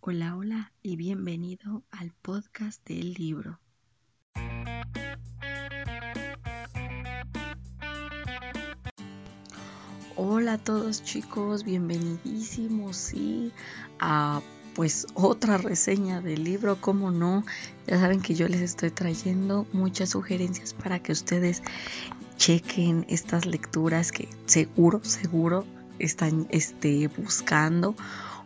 Hola, hola y bienvenido al podcast del libro. Hola a todos chicos, bienvenidísimos sí a pues otra reseña del libro, como no, ya saben que yo les estoy trayendo muchas sugerencias para que ustedes chequen estas lecturas que seguro, seguro están este, buscando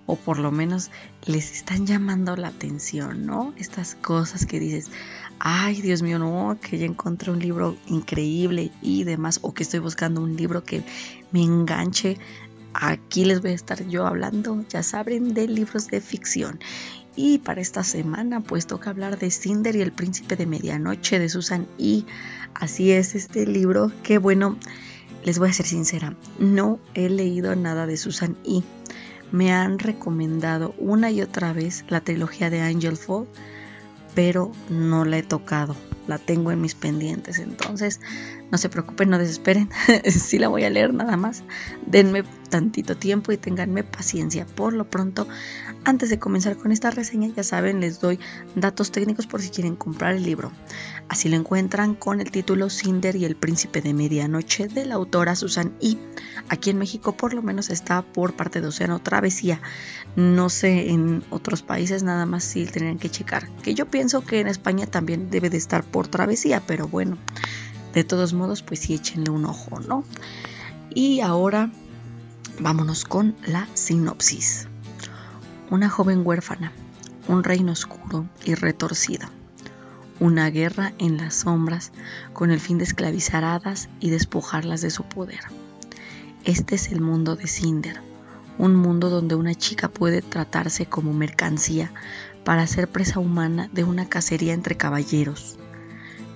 o por lo menos les están llamando la atención, ¿no? Estas cosas que dices, ay Dios mío, no, que ya encontré un libro increíble y demás, o que estoy buscando un libro que me enganche. Aquí les voy a estar yo hablando, ya saben, de libros de ficción. Y para esta semana pues toca hablar de Cinder y el príncipe de medianoche de Susan y así es este libro que bueno, les voy a ser sincera, no he leído nada de Susan y me han recomendado una y otra vez la trilogía de Angel Fall, pero no la he tocado. La tengo en mis pendientes. Entonces, no se preocupen, no desesperen. sí la voy a leer nada más. Denme tantito tiempo y ténganme paciencia. Por lo pronto, antes de comenzar con esta reseña, ya saben, les doy datos técnicos por si quieren comprar el libro. Así lo encuentran con el título Cinder y el príncipe de medianoche de la autora Susan Y. Aquí en México por lo menos está por parte de Océano Travesía. No sé, en otros países nada más sí tendrían que checar. Que yo pienso que en España también debe de estar por Travesía, pero bueno, de todos modos pues sí échenle un ojo, ¿no? Y ahora Vámonos con la sinopsis. Una joven huérfana, un reino oscuro y retorcido, una guerra en las sombras con el fin de esclavizar hadas y despojarlas de su poder. Este es el mundo de Cinder, un mundo donde una chica puede tratarse como mercancía para ser presa humana de una cacería entre caballeros.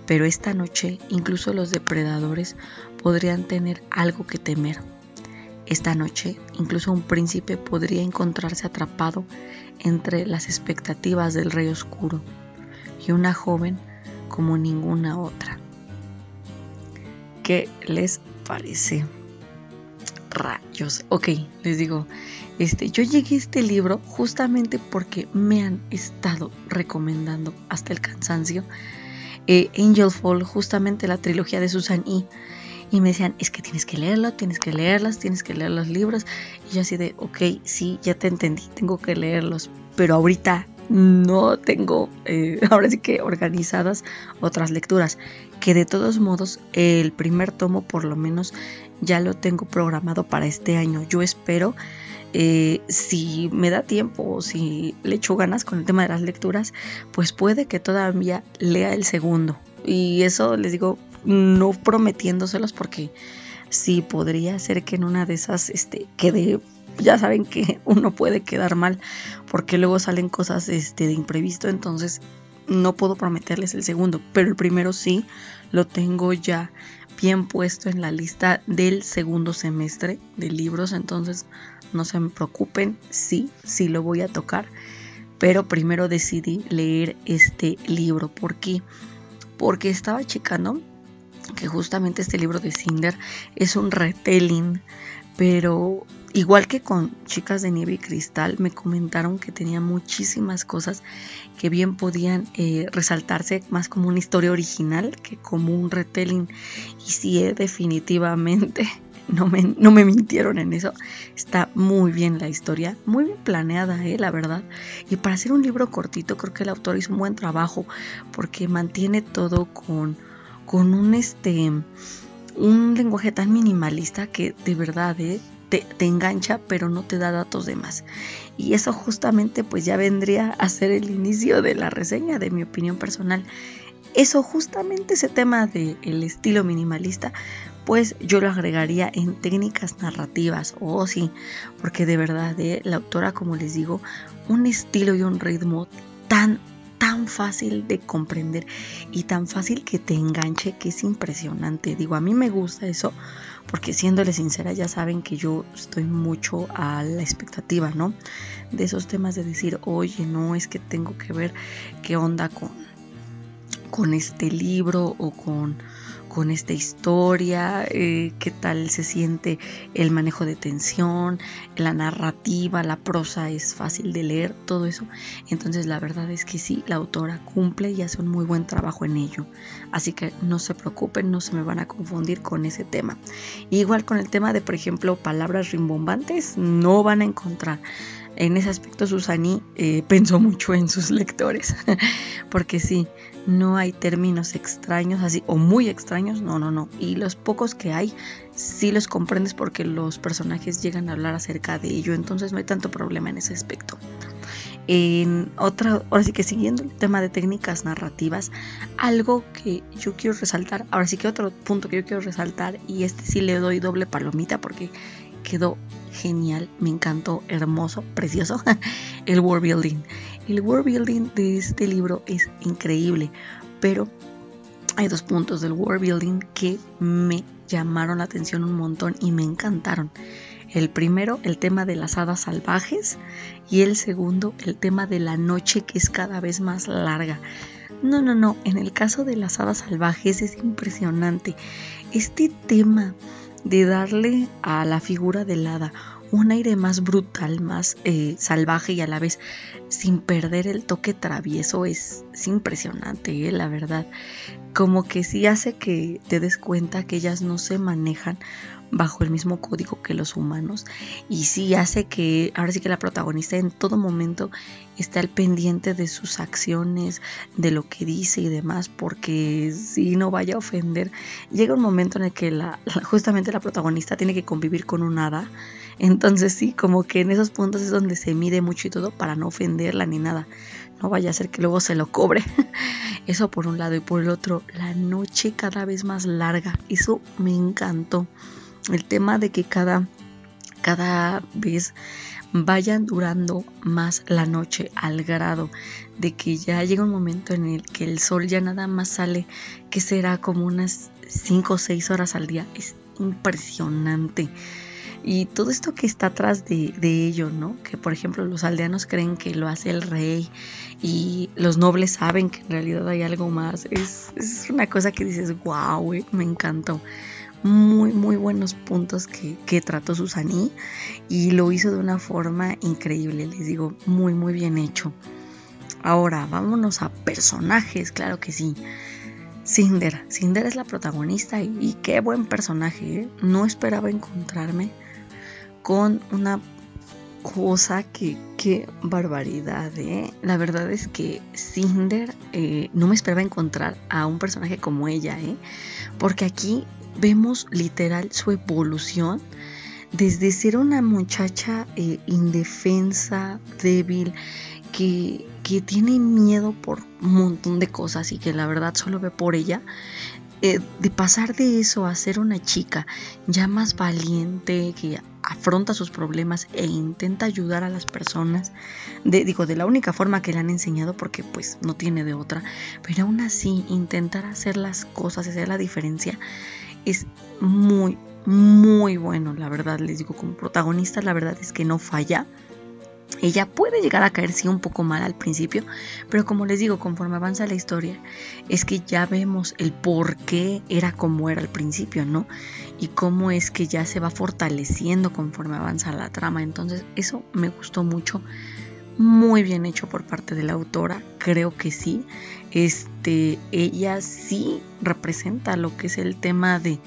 Pero esta noche incluso los depredadores podrían tener algo que temer esta noche, incluso un príncipe podría encontrarse atrapado entre las expectativas del rey oscuro y una joven como ninguna otra. ¿Qué les parece? Rayos. Ok, les digo, este, yo llegué a este libro justamente porque me han estado recomendando hasta el cansancio eh, Angel Fall, justamente la trilogía de Susan E y me decían, es que tienes que leerlo, tienes que leerlas, tienes que leer los libros. Y yo así de, ok, sí, ya te entendí, tengo que leerlos, pero ahorita no tengo, eh, ahora sí que organizadas otras lecturas, que de todos modos el primer tomo por lo menos ya lo tengo programado para este año. Yo espero, eh, si me da tiempo o si le echo ganas con el tema de las lecturas, pues puede que todavía lea el segundo. Y eso les digo, no prometiéndoselos porque sí podría ser que en una de esas este, quede, ya saben que uno puede quedar mal porque luego salen cosas este, de imprevisto, entonces no puedo prometerles el segundo, pero el primero sí lo tengo ya bien puesto en la lista del segundo semestre de libros, entonces no se me preocupen, sí, sí lo voy a tocar, pero primero decidí leer este libro, ¿por qué? Porque estaba checando que justamente este libro de Cinder es un retelling, pero igual que con Chicas de Nieve y Cristal, me comentaron que tenía muchísimas cosas que bien podían eh, resaltarse más como una historia original que como un retelling. Y sí, eh, definitivamente. No me, no me, mintieron en eso. Está muy bien la historia, muy bien planeada, eh, la verdad. Y para hacer un libro cortito, creo que el autor hizo un buen trabajo porque mantiene todo con con un este un lenguaje tan minimalista que de verdad ¿eh? te, te, engancha pero no te da datos de más y eso justamente pues ya vendría a ser el inicio de la reseña de mi opinión personal eso justamente ese tema del el estilo minimalista pues yo lo agregaría en técnicas narrativas o oh, sí porque de verdad ¿eh? la autora como les digo un estilo y un ritmo tan tan fácil de comprender y tan fácil que te enganche que es impresionante. Digo, a mí me gusta eso porque siéndole sincera ya saben que yo estoy mucho a la expectativa, ¿no? De esos temas de decir, oye, no, es que tengo que ver qué onda con, con este libro o con con esta historia, eh, qué tal se siente el manejo de tensión, la narrativa, la prosa es fácil de leer, todo eso. Entonces la verdad es que sí, la autora cumple y hace un muy buen trabajo en ello. Así que no se preocupen, no se me van a confundir con ese tema. Igual con el tema de, por ejemplo, palabras rimbombantes, no van a encontrar en ese aspecto Susani eh, pensó mucho en sus lectores, porque sí, no hay términos extraños así, o muy extraños, no, no, no. Y los pocos que hay, sí los comprendes porque los personajes llegan a hablar acerca de ello, entonces no hay tanto problema en ese aspecto. En otra, ahora sí que siguiendo el tema de técnicas narrativas, algo que yo quiero resaltar, ahora sí que otro punto que yo quiero resaltar, y este sí le doy doble palomita porque quedó genial, me encantó, hermoso, precioso, el world building. El world building de este libro es increíble, pero hay dos puntos del world building que me llamaron la atención un montón y me encantaron. El primero, el tema de las hadas salvajes y el segundo, el tema de la noche que es cada vez más larga. No, no, no, en el caso de las hadas salvajes es impresionante. Este tema de darle a la figura del hada un aire más brutal, más eh, salvaje y a la vez sin perder el toque travieso es, impresionante, eh, la verdad. Como que sí hace que te des cuenta que ellas no se manejan bajo el mismo código que los humanos y sí hace que ahora sí que la protagonista en todo momento esté al pendiente de sus acciones, de lo que dice y demás, porque si no vaya a ofender, llega un momento en el que la, justamente la protagonista tiene que convivir con un hada, entonces sí, como que en esos puntos es donde se mide mucho y todo para no ofenderla ni nada. No vaya a ser que luego se lo cobre. Eso por un lado y por el otro, la noche cada vez más larga. Eso me encantó el tema de que cada, cada vez vayan durando más la noche al grado de que ya llega un momento en el que el sol ya nada más sale, que será como unas 5 o 6 horas al día. Es impresionante. Y todo esto que está atrás de, de, ello, ¿no? Que por ejemplo los aldeanos creen que lo hace el rey y los nobles saben que en realidad hay algo más. Es, es una cosa que dices, wow, me encantó muy, muy buenos puntos que, que trató Susani y lo hizo de una forma increíble, les digo, muy, muy bien hecho. Ahora, vámonos a personajes, claro que sí. Cinder, Cinder es la protagonista y, qué buen personaje. ¿eh? No esperaba encontrarme con una cosa que, qué barbaridad, ¿eh? La verdad es que Cinder eh, no me esperaba encontrar a un personaje como ella, ¿eh? Porque aquí vemos literal su evolución desde ser una muchacha eh, indefensa, débil, que, que, tiene miedo por un montón de cosas y que la verdad solo ve por ella, eh, de pasar de eso a ser una chica ya más valiente, que afronta sus problemas e intenta ayudar a las personas, de, digo, de la única forma que le han enseñado, porque pues no tiene de otra, pero aún así intentar hacer las cosas, hacer la diferencia, es muy, muy bueno, la verdad, les digo, como protagonista, la verdad es que no falla. Ella puede llegar a caer sí un poco mal al principio, pero como les digo, conforme avanza la historia, es que ya vemos el por qué era como era al principio, ¿no? Y cómo es que ya se va fortaleciendo conforme avanza la trama. Entonces, eso me gustó mucho muy bien hecho por parte de la autora, creo que sí. Este, ella sí representa lo que es el tema de,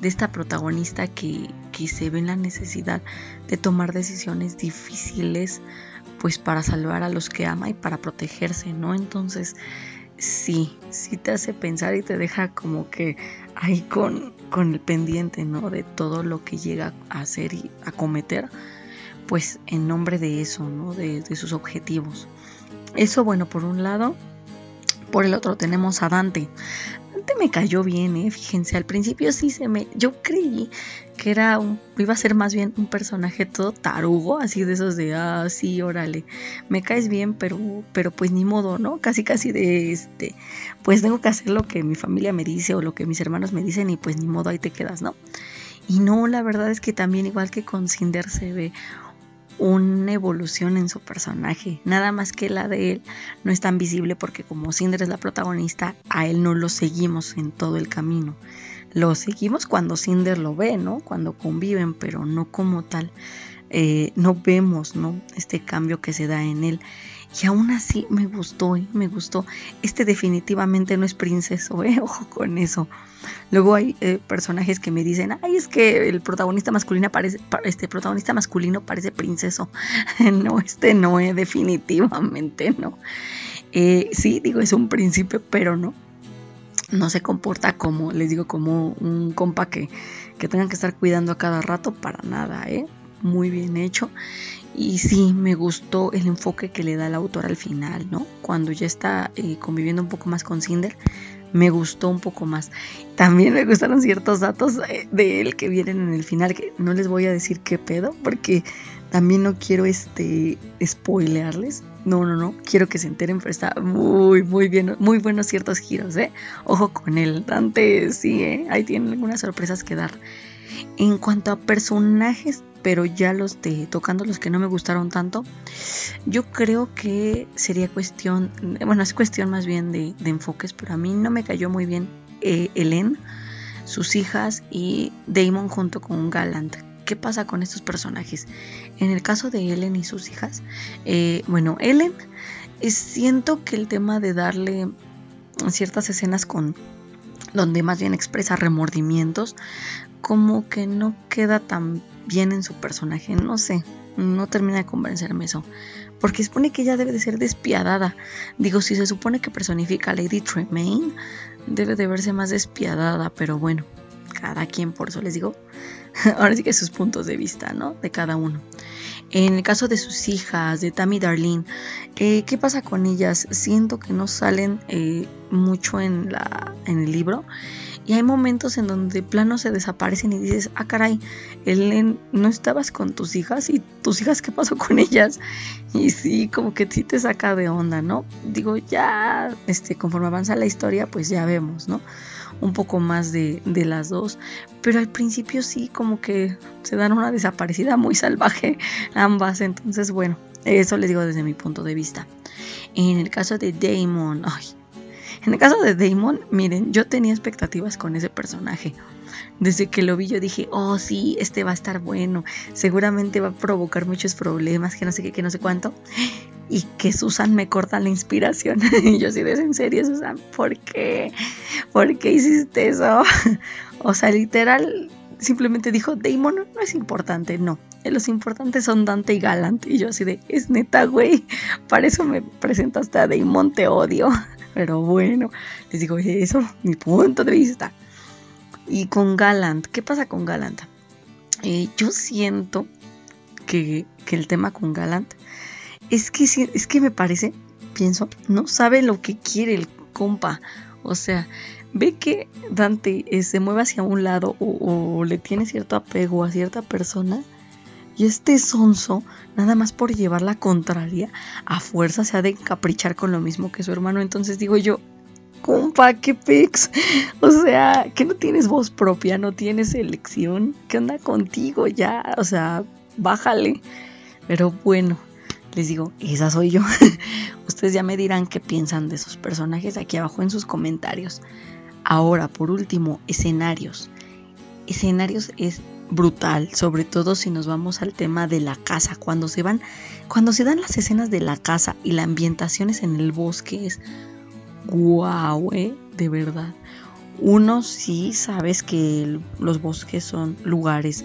de esta protagonista que, que, se ve en la necesidad de tomar decisiones difíciles, pues para salvar a los que ama y para protegerse, ¿no? Entonces, sí, sí te hace pensar y te deja como que ahí con, con el pendiente, ¿no? De todo lo que llega a hacer y a cometer pues en nombre de eso, ¿no? De, sus objetivos. Eso, bueno, por un lado. Por el otro tenemos a. Dante me cayó bien, ¿eh? Fíjense, al principio sí se me... Yo creí que era un... iba a ser más bien un personaje todo tarugo, así de esos de, ah, sí, órale, me caes bien, pero, pero pues ni modo, ¿no? Casi, casi de este, pues tengo que hacer lo que mi familia me dice o lo que mis hermanos me dicen y pues ni modo, ahí te quedas, ¿no? Y no, la verdad es que también igual que con Cinder se ve una evolución en su personaje, nada más que la de él no es tan visible porque como Cinder es la protagonista, a él no lo seguimos en todo el camino. lo seguimos cuando Cinder lo ve, ¿no? Cuando conviven, pero no como tal. Eh, no vemos, ¿no? Este cambio que se da en él. Y aún así me gustó, ¿eh? me gustó. Este definitivamente no es princeso, ¿eh? Ojo con eso. Luego hay eh, personajes que me dicen, ay, es que el protagonista masculino parece, este protagonista masculino parece princeso. no, este no, ¿eh? definitivamente no. Eh, sí, digo, es un príncipe, pero no. No se comporta como, les digo, como un compa que, que tengan que estar cuidando a cada rato para nada, ¿eh? Muy bien hecho. Y sí, me gustó el enfoque que le da el autor al final, ¿no? Cuando ya está eh, conviviendo un poco más con Cinder, me gustó un poco más. También me gustaron ciertos datos eh, de él que vienen en el final, que no les voy a decir qué pedo, porque también no quiero este spoilearles. No, no, no, quiero que se enteren, pero está muy, muy bien, muy buenos ciertos giros, ¿eh? Ojo con él, Dante, sí, ¿eh? Ahí tienen algunas sorpresas que dar. En cuanto a personajes, pero ya los de tocando los que no me gustaron tanto, yo creo que sería cuestión, bueno, es cuestión más bien de, enfoques, pero a mí no me cayó muy bien eh, Ellen, sus hijas y Damon junto con Galant. ¿Qué pasa con estos personajes? En el caso de Ellen y sus hijas, eh, bueno, Ellen, eh, siento que el tema de darle ciertas escenas con donde más bien expresa remordimientos, como que no queda tan bien en su personaje, no sé, no termina de convencerme eso, porque supone que ella debe de ser despiadada. Digo, si se supone que personifica a Lady Tremaine, debe de verse más despiadada, pero bueno, cada quien, por eso les digo, ahora sí que sus puntos de vista, ¿no? De cada uno. En el caso de sus hijas, de Tammy Darlene, eh, ¿qué pasa con ellas? Siento que no salen eh, mucho en, la, en el libro y hay momentos en donde de plano se desaparecen y dices, ah, caray, Ellen, ¿no estabas con tus hijas? ¿Y tus hijas qué pasó con ellas? Y sí, como que sí te saca de onda, ¿no? Digo, ya, este, conforme avanza la historia, pues ya vemos, ¿no? Un poco más de, de las dos. Pero al principio sí, como que se dan una desaparecida muy salvaje ambas. Entonces, bueno, eso les digo desde mi punto de vista. En el caso de Damon, ay, en el caso de Damon, miren, yo tenía expectativas con ese personaje. Desde que lo vi yo dije, oh sí, este va a estar bueno, seguramente va a provocar muchos problemas, que no sé qué, que no sé cuánto. Y que Susan me corta la inspiración. y yo sí, ¿de en serio, Susan? ¿Por qué? ¿Por qué hiciste eso? o sea, literal, simplemente dijo, Damon no es importante, no. Los importantes son Dante y Galant. Y yo así de, es neta, güey. Para eso me presentaste a Damon, te odio. Pero bueno, les digo eso, mi punto de vista. Y con Galant, ¿qué pasa con Galant? Eh, yo siento que, el tema con Galant es que, es que me parece, pienso, no sabe lo que quiere el compa. O sea, ve que Dante eh, se mueve hacia un lado o, le tiene cierto apego a cierta persona y este sonso, nada más por llevar la contraria, a fuerza se ha de encaprichar con lo mismo que su hermano. Entonces digo yo, compa, qué pex. O sea, que no tienes voz propia, no tienes elección. ¿Qué onda contigo ya? O sea, bájale. Pero bueno, les digo, esa soy yo. Ustedes ya me dirán qué piensan de esos personajes aquí abajo en sus comentarios. Ahora, por último, escenarios. Escenarios es brutal, sobre todo si nos vamos al tema de la casa, cuando se van, cuando se dan las escenas de la casa y la ambientación es en el bosque, es guau, eh, de verdad. Uno sí sabes que los bosques son lugares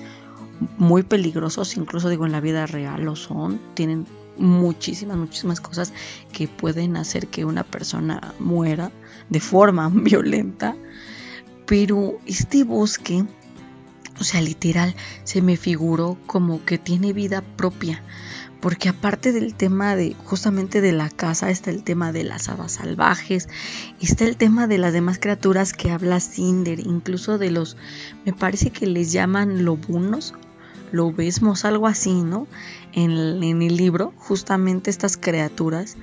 muy peligrosos, incluso digo en la vida real lo son, tienen muchísimas, muchísimas cosas que pueden hacer que una persona muera de forma violenta, pero este bosque o sea, literal, se me figuró como que tiene vida propia. Porque aparte del tema de justamente de la casa, está el tema de las hadas salvajes, está el tema de las demás criaturas que habla Cinder, incluso de los, me parece que les llaman lobunos, lobesmos, algo así, ¿no? En el libro, justamente estas criaturas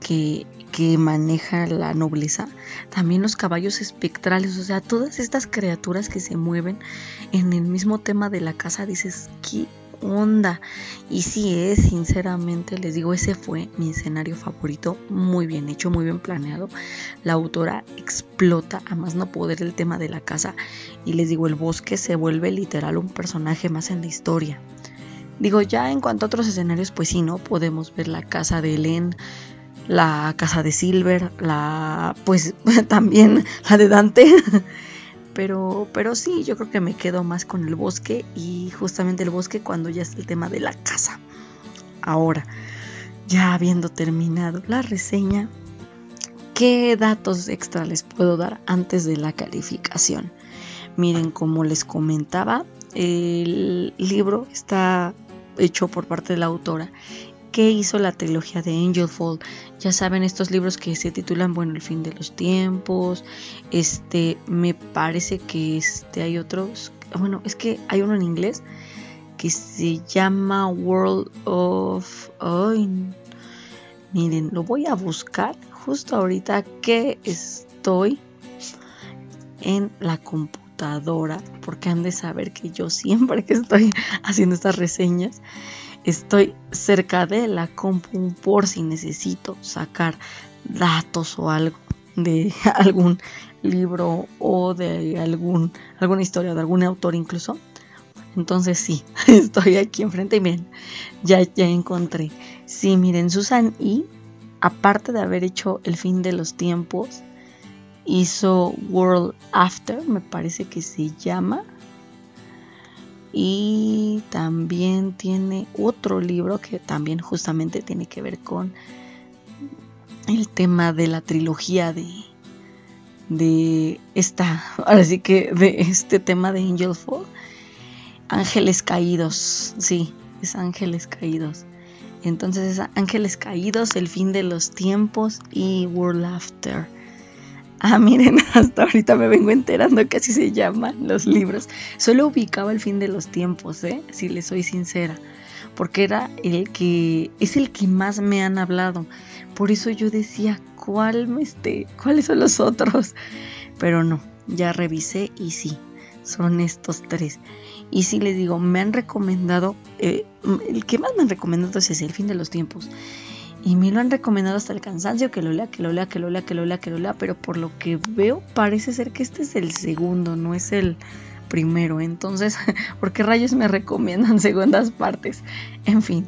que, que maneja la nobleza, también los caballos espectrales, o sea, todas estas criaturas que se mueven en el mismo tema de la casa, dices, qué onda. Y sí, es sinceramente, les digo, ese fue mi escenario favorito, muy bien hecho, muy bien planeado. La autora explota a más no poder el tema de la casa y les digo, el bosque se vuelve literal un personaje más en la historia. Digo, ya en cuanto a otros escenarios, pues sí, ¿no? Podemos ver la casa de Helen, la casa de Silver, la pues también la de Dante. Pero, pero sí, yo creo que me quedo más con el bosque y justamente el bosque cuando ya es el tema de la casa. Ahora, ya habiendo terminado la reseña, ¿qué datos extra les puedo dar antes de la calificación? Miren, como les comentaba, el libro está hecho por parte de la autora que hizo la trilogía de Angel Fall. Ya saben, estos libros que se titulan, bueno, El fin de los tiempos. Este, me parece que este, hay otros. Bueno, es que hay uno en inglés que se llama World of. miren, lo voy a buscar justo ahorita que estoy en la computadora, porque han de saber que yo siempre que estoy haciendo estas reseñas estoy cerca de la compu por si necesito sacar datos o algo de algún libro o de algún, alguna historia de algún autor incluso. Entonces sí, estoy aquí enfrente y miren, ya, ya encontré. Sí, miren, Susan y aparte de haber hecho El fin de los tiempos, hizo World After, me parece que se llama. Y también tiene otro libro que también justamente tiene que ver con el tema de la trilogía de de esta ahora sí que de este tema de Angel Fall. Ángeles Caídos sí es Ángeles Caídos. Entonces es Ángeles Caídos el fin de los tiempos y World After Ah, miren, hasta ahorita me vengo enterando que así se llaman los libros. Solo ubicaba el fin de los tiempos, ¿eh? Si les soy sincera. Porque era el que es el que más me han hablado. Por eso yo decía, ¿cuál me esté? ¿Cuáles son los otros? Pero no, ya revisé y sí, son estos tres. Y sí les digo, me han recomendado, eh, el que más me han recomendado es el fin de los tiempos. Y me lo han recomendado hasta el cansancio, que lo lea, que lo lea, que lo lea, que lo lea, que lo lea, pero por lo que veo parece ser que este es el segundo, no es el primero. Entonces, ¿por qué rayos me recomiendan segundas partes? En fin,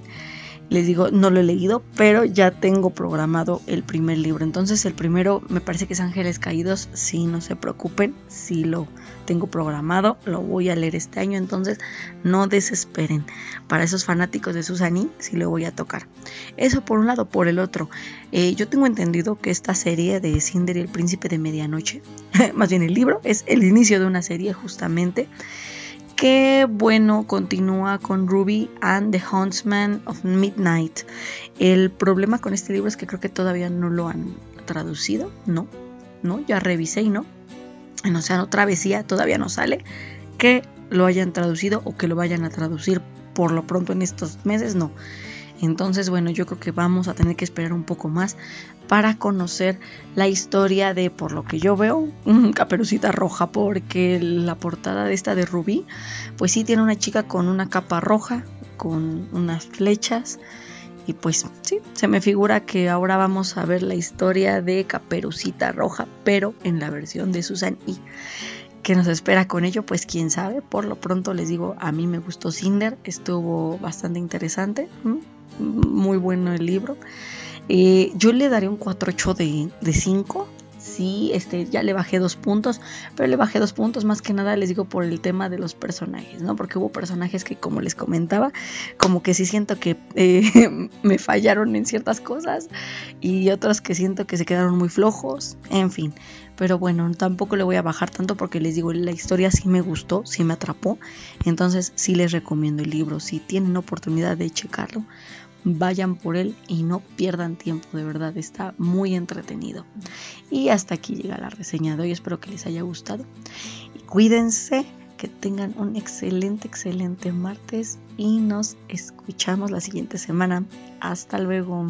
les digo, no lo he leído, pero ya tengo programado el primer libro. Entonces el primero me parece que es Ángeles Caídos. Sí, no se preocupen, sí lo tengo programado, lo voy a leer este año. Entonces no desesperen. Para esos fanáticos de Susani, sí lo voy a tocar. Eso por un lado, por el otro. Eh, yo tengo entendido que esta serie de Cinder y el Príncipe de Medianoche, más bien el libro, es el inicio de una serie justamente que bueno, continúa con Ruby and the Huntsman of Midnight. El problema con este libro es que creo que todavía no lo han traducido, no, no, ya revisé y no. En Océano Travesía todavía no sale. Que lo hayan traducido o que lo vayan a traducir por lo pronto en estos meses, no. Entonces, bueno, yo creo que vamos a tener que esperar un poco más para conocer la historia de, por lo que yo veo, Caperucita Roja, porque la portada de esta de Rubí, pues sí tiene una chica con una capa roja, con unas flechas. Y pues sí, se me figura que ahora vamos a ver la historia de Caperucita Roja, pero en la versión de Susan y que nos espera con ello, pues quién sabe. Por lo pronto les digo, a mí me gustó Cinder, estuvo bastante interesante muy bueno el libro. Eh, yo le daré un 4.8 de, de 5. Sí, este, ya le bajé dos puntos, pero le bajé dos puntos más que nada, les digo, por el tema de los personajes, ¿no? Porque hubo personajes que, como les comentaba, como que sí siento que eh, me fallaron en ciertas cosas y otros que siento que se quedaron muy flojos, en fin. Pero bueno, tampoco le voy a bajar tanto porque les digo, la historia sí me gustó, sí me atrapó, entonces sí les recomiendo el libro, si tienen oportunidad de checarlo vayan por él y no pierdan tiempo, de verdad, está muy entretenido. Y hasta aquí llega la reseña de hoy, espero que les haya gustado. Y cuídense, que tengan un excelente, excelente martes y nos escuchamos la siguiente semana. Hasta luego.